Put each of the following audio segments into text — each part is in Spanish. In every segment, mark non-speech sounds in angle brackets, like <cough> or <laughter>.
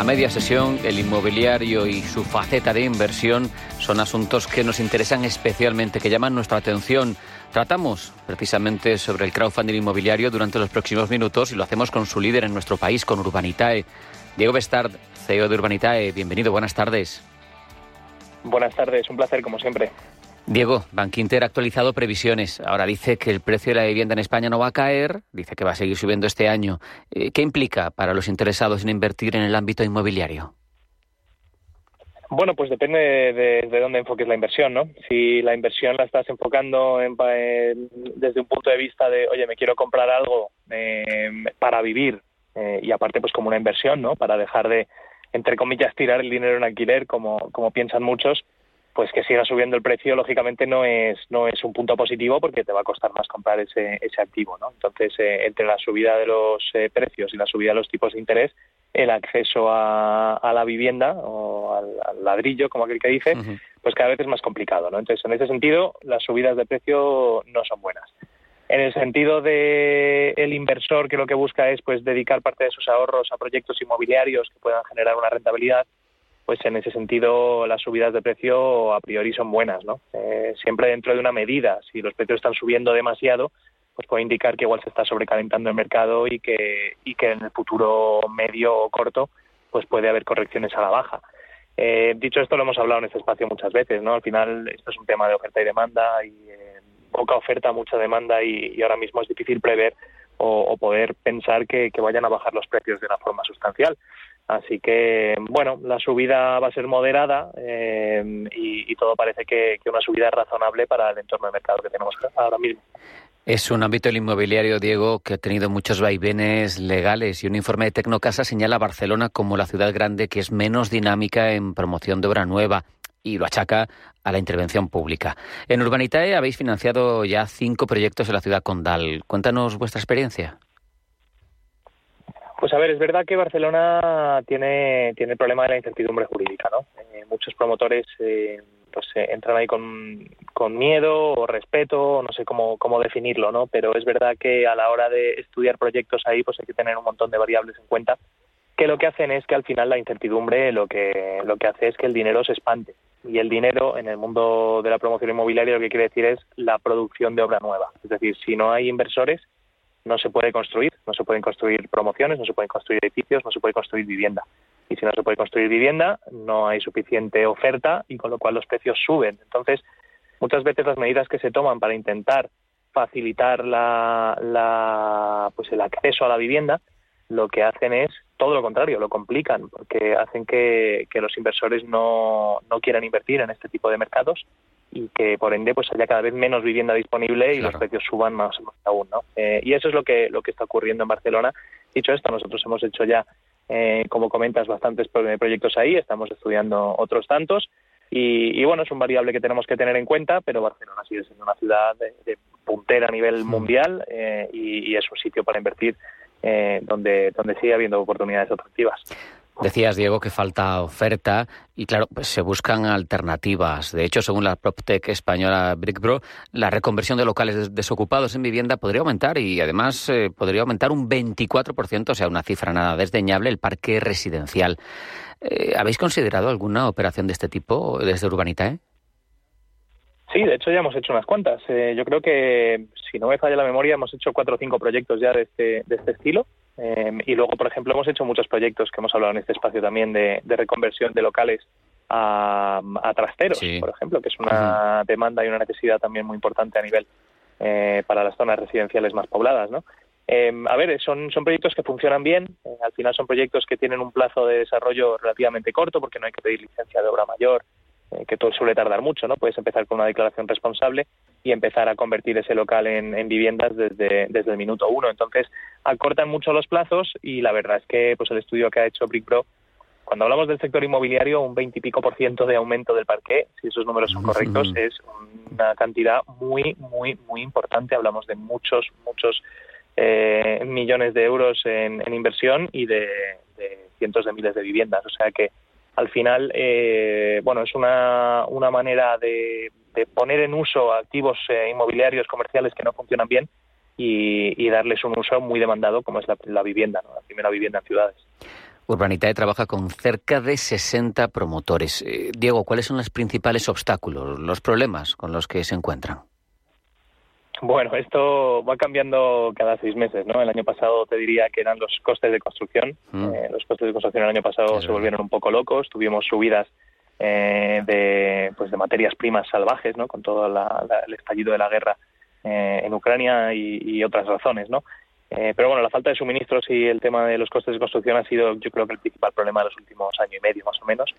a media sesión el inmobiliario y su faceta de inversión son asuntos que nos interesan especialmente, que llaman nuestra atención. Tratamos precisamente sobre el crowdfunding inmobiliario durante los próximos minutos y lo hacemos con su líder en nuestro país, con Urbanitae. Diego Bestard, CEO de Urbanitae, bienvenido, buenas tardes. Buenas tardes, un placer como siempre. Diego, Bankinter ha actualizado previsiones. Ahora dice que el precio de la vivienda en España no va a caer, dice que va a seguir subiendo este año. Eh, ¿Qué implica para los interesados en invertir en el ámbito inmobiliario? Bueno, pues depende de, dónde enfoques la inversión, ¿no? Si la inversión la estás enfocando desde un punto de vista de, oye, me quiero comprar algo eh, para vivir eh, y aparte pues como una inversión, ¿no? Para dejar de, entre comillas, tirar el dinero en alquiler, como, como piensan muchos, pues que siga subiendo el precio lógicamente no es no es un punto positivo porque te va a costar más comprar ese, ese activo no entonces eh, entre la subida de los eh, precios y la subida de los tipos de interés el acceso a, a la vivienda o al, ladrillo como aquel que dice pues cada vez es más complicado no entonces en ese sentido las subidas de precio no son buenas. En el sentido de el inversor que lo que busca es pues dedicar parte de sus ahorros a proyectos inmobiliarios que puedan generar una rentabilidad pues en ese sentido las subidas de precio a priori son buenas, ¿no? Eh, siempre dentro de una medida. Si los precios están subiendo demasiado, pues puede indicar que igual se está sobrecalentando el mercado y que, y que en el futuro medio o corto pues puede haber correcciones a la baja. Eh, dicho esto, lo hemos hablado en este espacio muchas veces, ¿no? Al final esto es un tema de oferta y demanda y eh, poca oferta, mucha demanda y, ahora mismo es difícil prever o, poder pensar que, vayan a bajar los precios de una forma sustancial. Así que, bueno, la subida va a ser moderada eh, y, todo parece que, una subida razonable para el entorno de mercado que tenemos ahora mismo. Es un ámbito el inmobiliario, Diego, que ha tenido muchos vaivenes legales y un informe de Tecnocasa señala a Barcelona como la ciudad grande que es menos dinámica en promoción de obra nueva y lo achaca a la intervención pública. En Urbanitae habéis financiado ya cinco proyectos en la ciudad condal. Cuéntanos vuestra experiencia. Pues a ver, es verdad que Barcelona tiene, tiene el problema de la incertidumbre jurídica, ¿no? Eh, muchos promotores eh, pues eh, entran ahí con, con, miedo o respeto, no sé cómo, cómo definirlo, ¿no? Pero es verdad que a la hora de estudiar proyectos ahí pues hay que tener un montón de variables en cuenta que lo que hacen es que al final la incertidumbre lo que, lo que hace es que el dinero se espante. Y el dinero en el mundo de la promoción inmobiliaria lo que quiere decir es la producción de obra nueva. Es decir, si no hay inversores, no se puede construir, no se pueden construir promociones, no se pueden construir edificios, no se puede construir vivienda. Y si no se puede construir vivienda, no hay suficiente oferta y con lo cual los precios suben. Entonces, muchas veces las medidas que se toman para intentar facilitar la, la, pues el acceso a la vivienda, lo que hacen es todo lo contrario, lo complican, porque hacen que, que los inversores no, no quieran invertir en este tipo de mercados y que por ende pues haya cada vez menos vivienda disponible y los precios suban más, aún ¿no? Eh, y eso es lo que lo que está ocurriendo en Barcelona. Dicho esto nosotros hemos hecho ya eh, como comentas bastantes proyectos ahí. Estamos estudiando otros tantos. Y, bueno es un variable que tenemos que tener en cuenta pero Barcelona sigue siendo una ciudad de, puntera a nivel mundial eh, y, y, es un sitio para invertir donde donde sigue habiendo oportunidades atractivas Decías, Diego, que falta oferta y, claro, pues se buscan alternativas. De hecho, según la PropTech española BrickBro, la reconversión de locales desocupados en vivienda podría aumentar y, además, eh, podría aumentar un 24%, o sea, una cifra nada desdeñable, el parque residencial. Eh, ¿Habéis considerado alguna operación de este tipo desde Urbanitae? Sí, de hecho ya hemos hecho unas cuantas. Eh, yo creo que, si no me falla la memoria, hemos hecho cuatro o cinco proyectos ya de este, de este estilo. Eh, y luego, por ejemplo, hemos hecho muchos proyectos que hemos hablado en este espacio también de, reconversión de locales a, trasteros, por ejemplo, que es una demanda y una necesidad también muy importante a nivel eh, para las zonas residenciales más pobladas, ¿no? Eh, a ver, son, son proyectos que funcionan bien. al final son proyectos que tienen un plazo de desarrollo relativamente corto porque no hay que pedir licencia de obra mayor eh, que todo suele tardar mucho, ¿no? Puedes empezar con una declaración responsable y empezar a convertir ese local en, viviendas desde, desde el minuto uno. Entonces, acortan mucho los plazos y la verdad es que pues el estudio que ha hecho BrickPro, cuando hablamos del sector inmobiliario, un veintipico por ciento de aumento del parque, si esos números son correctos, es una cantidad muy, muy, muy importante. Hablamos de muchos, muchos eh, millones de euros en, inversión y de, cientos de miles de viviendas. O sea que al final, eh, bueno, es una, una manera de, poner en uso activos eh, inmobiliarios comerciales que no funcionan bien y, darles un uso muy demandado como es la, vivienda, la primera vivienda en ciudades. Urbanitae trabaja con cerca de 60 promotores. Diego, ¿cuáles son los principales obstáculos, los problemas con los que se encuentran? Bueno, esto va cambiando cada seis meses, ¿no? El año pasado te diría que eran los costes de construcción. Mm. Eh, los costes de construcción el año pasado se volvieron un poco locos. Tuvimos subidas eh, de, pues de materias primas salvajes, ¿no? Con todo el estallido de la guerra eh, en Ucrania y, otras razones, ¿no? pero bueno, la falta de suministros y el tema de los costes de construcción ha sido, yo creo que el principal problema de los últimos año y medio, más o menos.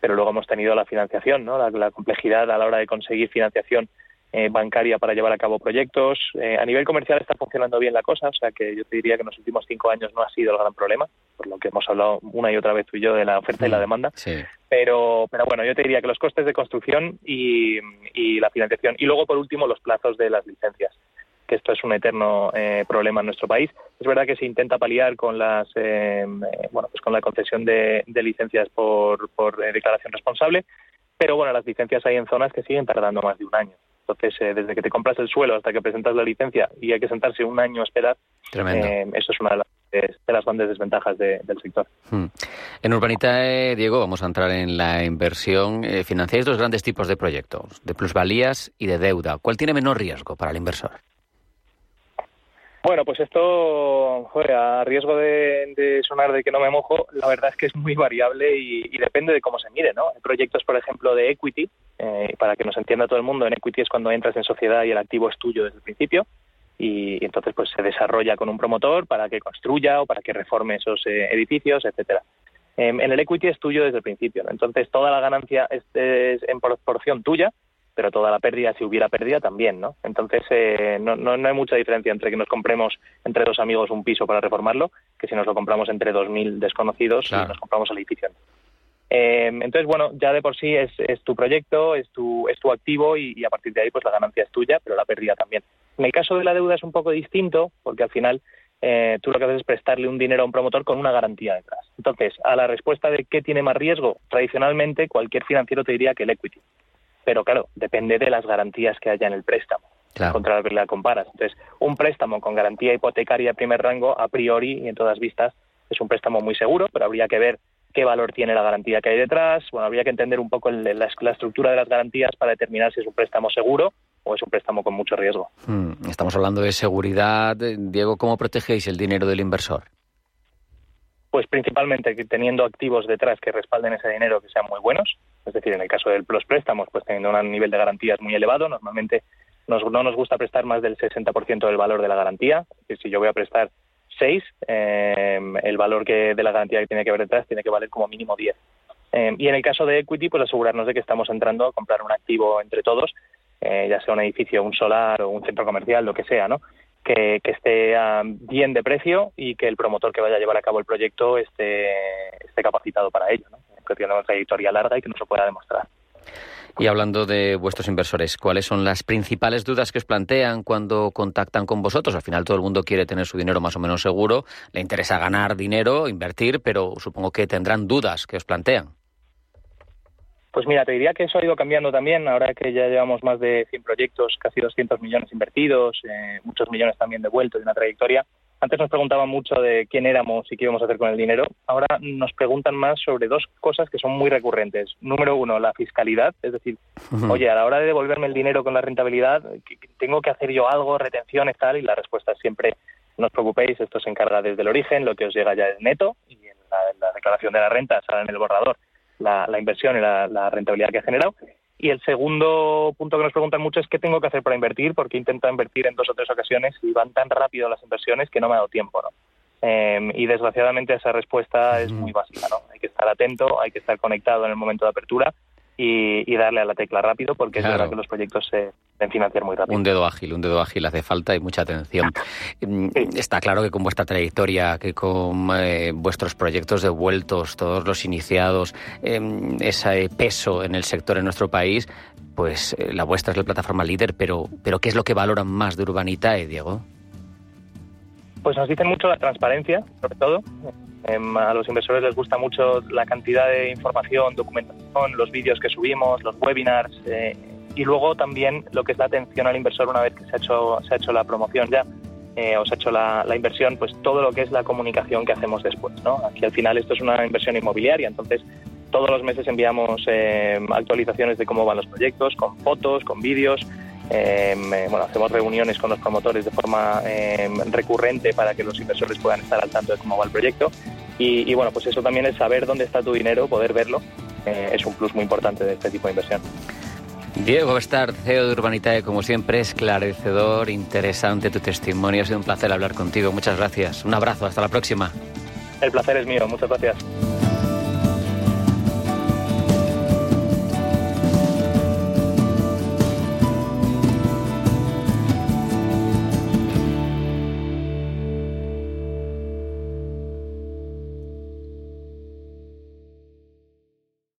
Pero luego hemos tenido la financiación, ¿no? la complejidad a la hora de conseguir financiación eh, bancaria para llevar a cabo proyectos. Eh, a nivel comercial está funcionando bien la cosa, o sea que yo te diría que en los últimos cinco años no ha sido el gran problema, por lo que hemos hablado una y otra vez tú y yo de la oferta y la mm, demanda. Pero, pero bueno, yo te diría que los costes de construcción y, la financiación. Y luego, por último, los plazos de las licencias que esto es un eterno eh, problema en nuestro país. Es verdad que se intenta paliar con las bueno pues con la concesión de, licencias por, por declaración responsable, pero bueno las licencias hay en zonas que siguen tardando más de un año. Entonces, eh, desde que te compras el suelo hasta que presentas la licencia y hay que sentarse un año a esperar, eh, eso es una de las, de las grandes desventajas del sector. Hmm. En Urbanita, Diego, vamos a entrar en la inversión. Eh, financiáis dos grandes tipos de proyectos, de plusvalías y de deuda. ¿Cuál tiene menor riesgo para el inversor? Bueno, pues esto, a riesgo de, sonar de que no me mojo, la verdad es que es muy variable y, depende de cómo se mire, ¿no? Hay proyectos, por ejemplo, de equity, eh, para que nos entienda todo el mundo, en equity es cuando entras en sociedad y el activo es tuyo desde el principio y, entonces pues se desarrolla con un promotor para que construya o para que reforme esos eh, edificios, etcétera. Em, en el equity es tuyo desde el principio, entonces toda la ganancia es en proporción tuya pero toda la pérdida, si hubiera pérdida, también, ¿no? Entonces, eh, no, no, hay mucha diferencia entre que nos compremos entre dos amigos un piso para reformarlo, que si nos lo compramos entre dos mil desconocidos y nos compramos el edificio. Eh, entonces, bueno, ya de por sí es, es tu proyecto, es tu, es tu activo y, a partir de ahí pues la ganancia es tuya, pero la pérdida también. En el caso de la deuda es un poco distinto, porque al final eh, tú lo que haces es prestarle un dinero a un promotor con una garantía detrás. Entonces, a la respuesta de qué tiene más riesgo, tradicionalmente cualquier financiero te diría que el equity pero claro, depende de las garantías que haya en el préstamo. Contra la que la comparas. Entonces, un préstamo con garantía hipotecaria de primer rango, a priori y en todas vistas, es un préstamo muy seguro, pero habría que ver qué valor tiene la garantía que hay detrás. Bueno, habría que entender un poco la, estructura de las garantías para determinar si es un préstamo seguro o es un préstamo con mucho riesgo. Hmm, estamos hablando de seguridad. Diego, ¿cómo protegéis el dinero del inversor? Pues principalmente teniendo activos detrás que respalden ese dinero que sean muy buenos, es decir, en el caso de los préstamos, pues teniendo un nivel de garantías muy elevado, normalmente no nos gusta prestar más del 60% del valor de la garantía. Es decir, si yo voy a prestar 6, eh, el valor que de la garantía que tiene que haber detrás tiene que valer como mínimo 10. Eh, y en el caso de equity, pues asegurarnos de que estamos entrando a comprar un activo entre todos, eh, ya sea un edificio, un solar o un centro comercial, lo que sea, ¿no? que, esté ah, bien de precio y que el promotor que vaya a llevar a cabo el proyecto esté, esté capacitado para ello, ¿no? Que tiene una trayectoria larga y que no se pueda demostrar. Y hablando de vuestros inversores, ¿cuáles son las principales dudas que os plantean cuando contactan con vosotros? Al final todo el mundo quiere tener su dinero más o menos seguro, le interesa ganar dinero, invertir, pero supongo que tendrán dudas que os plantean. Pues mira, te diría que eso ha ido cambiando también, ahora que ya llevamos más de 100 proyectos, casi 200 millones invertidos, eh, muchos millones también devueltos de una trayectoria. Antes nos preguntaban mucho de quién éramos y qué íbamos a hacer con el dinero. Ahora nos preguntan más sobre dos cosas que son muy recurrentes. Número uno, la fiscalidad, es decir, oye, a la hora de devolverme el dinero con la rentabilidad, ¿tengo que hacer yo algo, retenciones, tal? Y la respuesta es siempre, no os preocupéis, esto se encarga desde el origen, lo que os llega ya es neto y en la, declaración de la renta sale en el borrador la, inversión y la, rentabilidad que ha generado. Y el segundo punto que nos preguntan mucho es qué tengo que hacer para invertir, porque he intentado invertir en dos o tres ocasiones y van tan rápido las inversiones que no me ha dado tiempo, ¿no? Em, y desgraciadamente esa respuesta es muy básica, ¿no? Hay que estar atento, hay que estar conectado en el momento de apertura y, darle a la tecla rápido porque es verdad que los proyectos se deben financiar muy rápido. Un dedo ágil, un dedo ágil hace falta y mucha atención. <laughs> Mm, está claro que con vuestra trayectoria, que con eh, vuestros proyectos devueltos, todos los iniciados, em, ese peso en el sector en nuestro país, pues eh, la vuestra es la plataforma líder, pero, pero ¿qué es lo que valoran más de Urbanitae, Diego? Pues nos dicen mucho la transparencia, sobre todo. Em, a los inversores les gusta mucho la cantidad de información, documentación, los vídeos que subimos, los webinars eh, y luego también lo que es la atención al inversor una vez que se ha hecho, se ha hecho la promoción ya. Eh, o se ha hecho la, inversión, pues todo lo que es la comunicación que hacemos después. ¿no? Aquí al final esto es una inversión inmobiliaria, entonces todos los meses enviamos eh, actualizaciones de cómo van los proyectos, con fotos, con vídeos. Eh, bueno, hacemos reuniones con los promotores de forma recurrente para que los inversores puedan estar al tanto de cómo va el proyecto. Y, y bueno, pues eso también es saber dónde está tu dinero, poder verlo, es un plus muy importante de este tipo de inversión. Diego Bestar, CEO de Urbanitae, como siempre, esclarecedor, interesante tu testimonio. Ha sido un placer hablar contigo. Muchas gracias. Un abrazo. Hasta la próxima. El placer es mío. Muchas gracias.